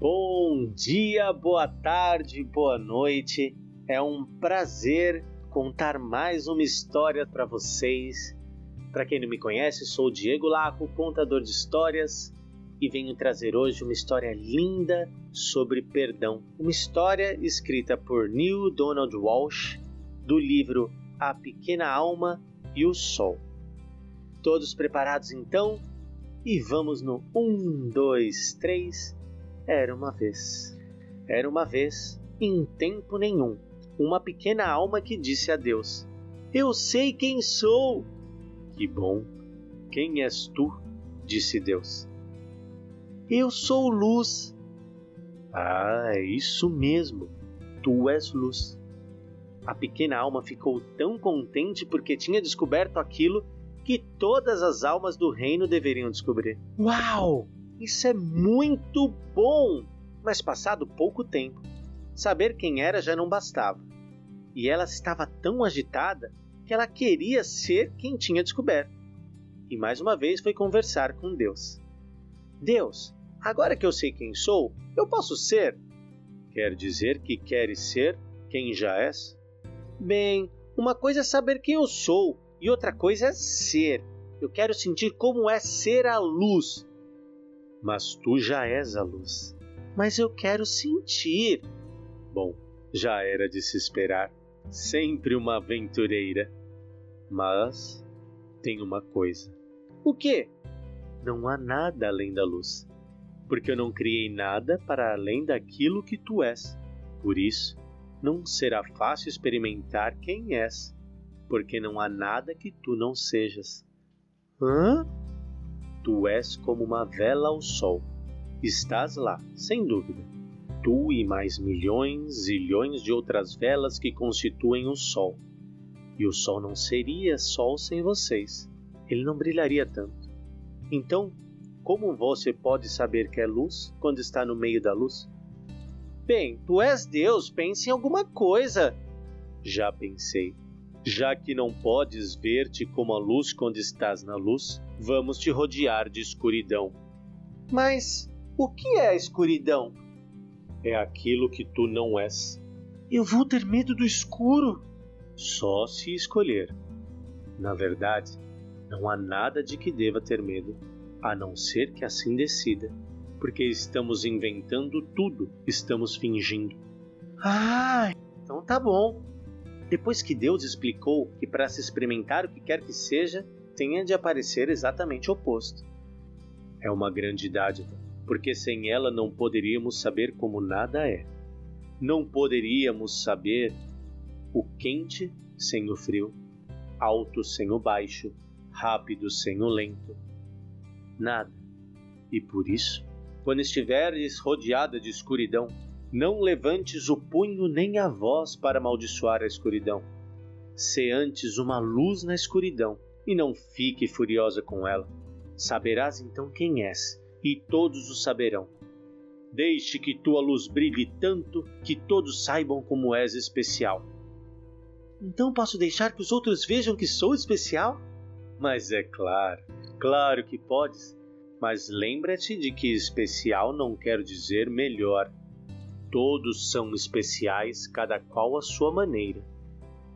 Bom dia, boa tarde, boa noite. É um prazer contar mais uma história para vocês. Para quem não me conhece, sou o Diego Laco, contador de histórias, e venho trazer hoje uma história linda sobre perdão. Uma história escrita por Neil Donald Walsh, do livro A Pequena Alma e o Sol. Todos preparados então? E vamos no 1, 2, 3 era uma vez. Era uma vez, em tempo nenhum, uma pequena alma que disse a Deus: Eu sei quem sou. Que bom. Quem és tu? disse Deus. Eu sou luz. Ah, é isso mesmo. Tu és luz. A pequena alma ficou tão contente porque tinha descoberto aquilo que todas as almas do reino deveriam descobrir. Uau! Isso é muito bom! Mas passado pouco tempo, saber quem era já não bastava. E ela estava tão agitada que ela queria ser quem tinha descoberto. E mais uma vez foi conversar com Deus. Deus, agora que eu sei quem sou, eu posso ser? Quer dizer que queres ser quem já és? Bem, uma coisa é saber quem eu sou e outra coisa é ser. Eu quero sentir como é ser a luz mas tu já és a luz. Mas eu quero sentir. Bom, já era de se esperar. Sempre uma aventureira. Mas tem uma coisa. O quê? Não há nada além da luz. Porque eu não criei nada para além daquilo que tu és. Por isso, não será fácil experimentar quem és, porque não há nada que tu não sejas. Hã? Tu és como uma vela ao sol. Estás lá, sem dúvida. Tu e mais milhões, zilhões de outras velas que constituem o sol. E o sol não seria sol sem vocês. Ele não brilharia tanto. Então, como você pode saber que é luz quando está no meio da luz? Bem, tu és Deus, pense em alguma coisa. Já pensei. Já que não podes ver-te como a luz quando estás na luz, vamos te rodear de escuridão. Mas o que é a escuridão? É aquilo que tu não és. Eu vou ter medo do escuro? Só se escolher. Na verdade, não há nada de que deva ter medo, a não ser que assim decida, porque estamos inventando tudo, estamos fingindo. Ah, então tá bom. Depois que Deus explicou que para se experimentar o que quer que seja, tenha de aparecer exatamente o oposto. É uma grande dádiva, porque sem ela não poderíamos saber como nada é. Não poderíamos saber o quente sem o frio, alto sem o baixo, rápido sem o lento. Nada. E por isso, quando estiveres rodeada de escuridão, não levantes o punho nem a voz para amaldiçoar a escuridão. Sê antes uma luz na escuridão, e não fique furiosa com ela. Saberás então quem és, e todos o saberão. Deixe que tua luz brilhe tanto que todos saibam como és especial. Então posso deixar que os outros vejam que sou especial? Mas é claro, claro que podes. Mas lembra-te de que especial não quer dizer melhor. Todos são especiais, cada qual à sua maneira.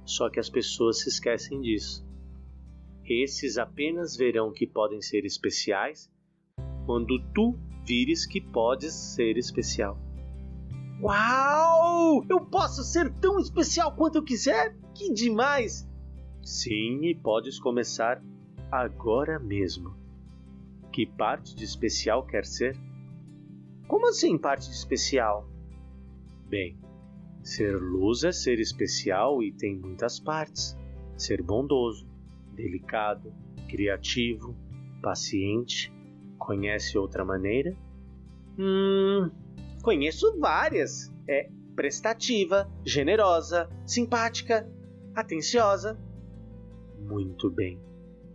Só que as pessoas se esquecem disso. Esses apenas verão que podem ser especiais quando tu vires que podes ser especial. Uau! Eu posso ser tão especial quanto eu quiser? Que demais! Sim, e podes começar agora mesmo. Que parte de especial quer ser? Como assim, parte de especial? Bem, ser luz é ser especial e tem muitas partes. Ser bondoso, delicado, criativo, paciente. Conhece outra maneira? Hum, conheço várias. É prestativa, generosa, simpática, atenciosa. Muito bem.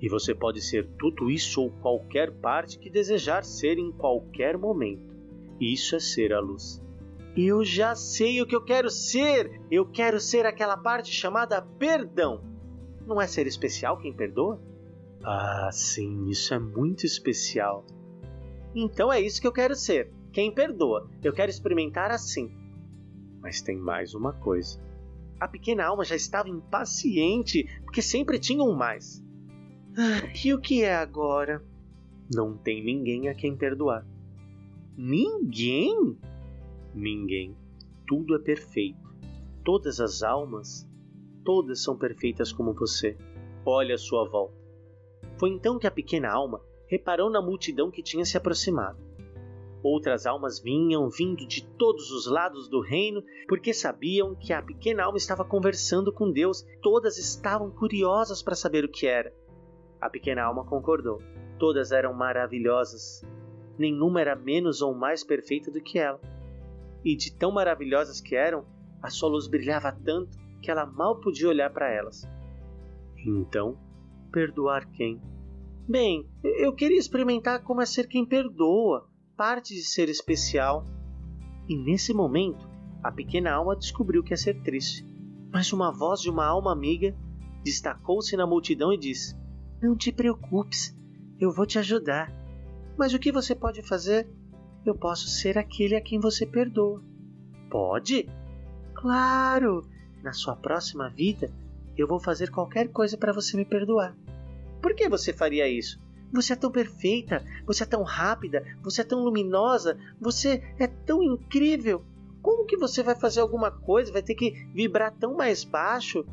E você pode ser tudo isso ou qualquer parte que desejar ser em qualquer momento. Isso é ser a luz. Eu já sei o que eu quero ser. Eu quero ser aquela parte chamada perdão. Não é ser especial quem perdoa? Ah, sim, isso é muito especial. Então é isso que eu quero ser. quem perdoa. Eu quero experimentar assim. Mas tem mais uma coisa. A pequena alma já estava impaciente, porque sempre tinha um mais. Ah, e o que é agora? Não tem ninguém a quem perdoar. Ninguém? Ninguém. Tudo é perfeito. Todas as almas, todas são perfeitas como você. Olhe a sua volta. Foi então que a pequena alma reparou na multidão que tinha se aproximado. Outras almas vinham vindo de todos os lados do reino, porque sabiam que a pequena alma estava conversando com Deus. Todas estavam curiosas para saber o que era. A pequena alma concordou. Todas eram maravilhosas. Nenhuma era menos ou mais perfeita do que ela. E de tão maravilhosas que eram, a sua luz brilhava tanto que ela mal podia olhar para elas. Então, perdoar quem? Bem, eu queria experimentar como é ser quem perdoa parte de ser especial. E nesse momento, a pequena alma descobriu que é ser triste. Mas uma voz de uma alma amiga destacou-se na multidão e disse: Não te preocupes, eu vou te ajudar. Mas o que você pode fazer? Eu posso ser aquele a quem você perdoa. Pode? Claro! Na sua próxima vida, eu vou fazer qualquer coisa para você me perdoar. Por que você faria isso? Você é tão perfeita, você é tão rápida, você é tão luminosa, você é tão incrível. Como que você vai fazer alguma coisa, vai ter que vibrar tão mais baixo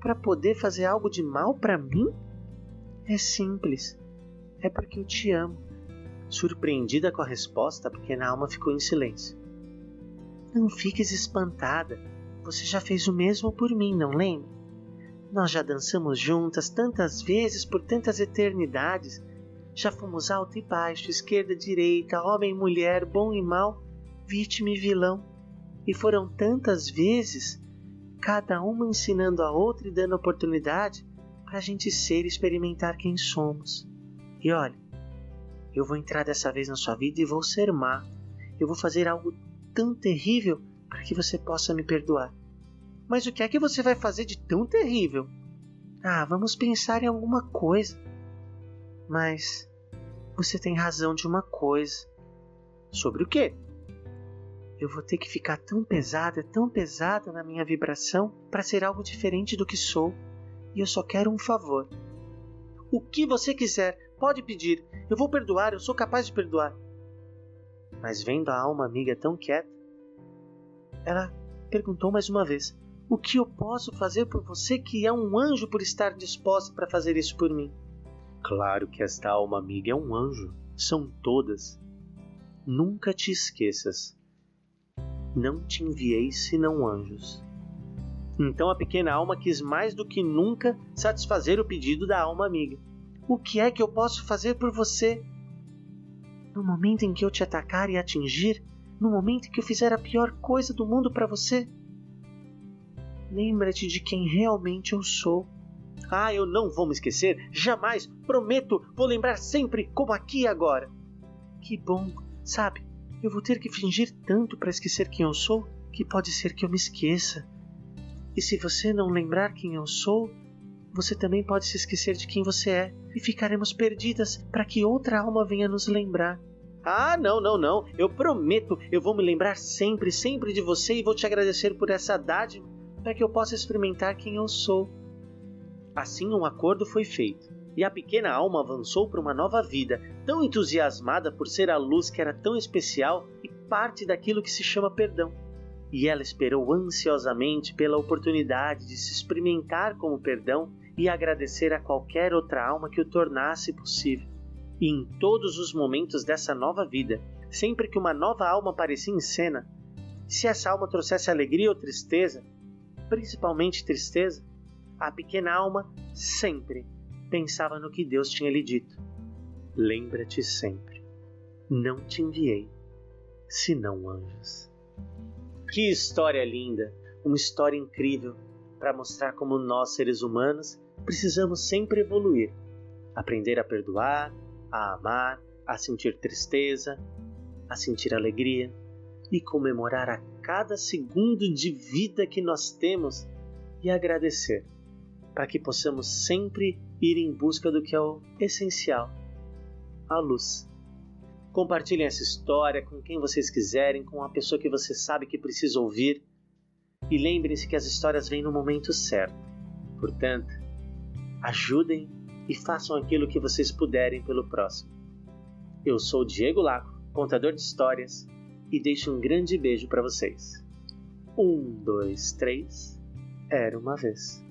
para poder fazer algo de mal para mim? É simples. É porque eu te amo. Surpreendida com a resposta, a pequena alma ficou em silêncio. Não fiques espantada. Você já fez o mesmo por mim, não lembra? Nós já dançamos juntas tantas vezes por tantas eternidades. Já fomos alto e baixo, esquerda e direita, homem e mulher, bom e mal, vítima e vilão. E foram tantas vezes, cada uma ensinando a outra e dando oportunidade para a gente ser e experimentar quem somos. E olha, eu vou entrar dessa vez na sua vida e vou ser má. Eu vou fazer algo tão terrível para que você possa me perdoar. Mas o que é que você vai fazer de tão terrível? Ah, vamos pensar em alguma coisa. Mas você tem razão de uma coisa. Sobre o quê? Eu vou ter que ficar tão pesada, tão pesada na minha vibração para ser algo diferente do que sou. E eu só quero um favor. O que você quiser, pode pedir. Eu vou perdoar, eu sou capaz de perdoar. Mas vendo a alma amiga tão quieta, ela perguntou mais uma vez: o que eu posso fazer por você que é um anjo por estar disposta para fazer isso por mim? Claro que esta alma amiga é um anjo. São todas. Nunca te esqueças. Não te enviei senão anjos. Então a pequena alma quis mais do que nunca satisfazer o pedido da alma amiga. O que é que eu posso fazer por você? No momento em que eu te atacar e atingir, no momento em que eu fizer a pior coisa do mundo para você, Lembra-te de quem realmente eu sou. Ah, eu não vou me esquecer, jamais, prometo, vou lembrar sempre, como aqui e agora. Que bom, sabe? Eu vou ter que fingir tanto para esquecer quem eu sou que pode ser que eu me esqueça. E se você não lembrar quem eu sou, você também pode se esquecer de quem você é e ficaremos perdidas para que outra alma venha nos lembrar. Ah, não, não, não. Eu prometo, eu vou me lembrar sempre, sempre de você e vou te agradecer por essa dádiva para que eu possa experimentar quem eu sou. Assim, um acordo foi feito, e a pequena alma avançou para uma nova vida, tão entusiasmada por ser a luz que era tão especial e parte daquilo que se chama perdão. E ela esperou ansiosamente pela oportunidade de se experimentar como perdão e agradecer a qualquer outra alma que o tornasse possível. E em todos os momentos dessa nova vida, sempre que uma nova alma aparecia em cena, se essa alma trouxesse alegria ou tristeza, principalmente tristeza, a pequena alma sempre pensava no que Deus tinha lhe dito. Lembra-te sempre, não te enviei, senão anjos. Que história linda, uma história incrível para mostrar como nós, seres humanos, precisamos sempre evoluir, aprender a perdoar, a amar, a sentir tristeza, a sentir alegria e comemorar a cada segundo de vida que nós temos e agradecer, para que possamos sempre ir em busca do que é o essencial, a luz. Compartilhem essa história com quem vocês quiserem, com a pessoa que você sabe que precisa ouvir. E lembrem-se que as histórias vêm no momento certo. Portanto, ajudem e façam aquilo que vocês puderem pelo próximo. Eu sou Diego Laco, contador de histórias, e deixo um grande beijo para vocês. Um, dois, três. Era uma vez.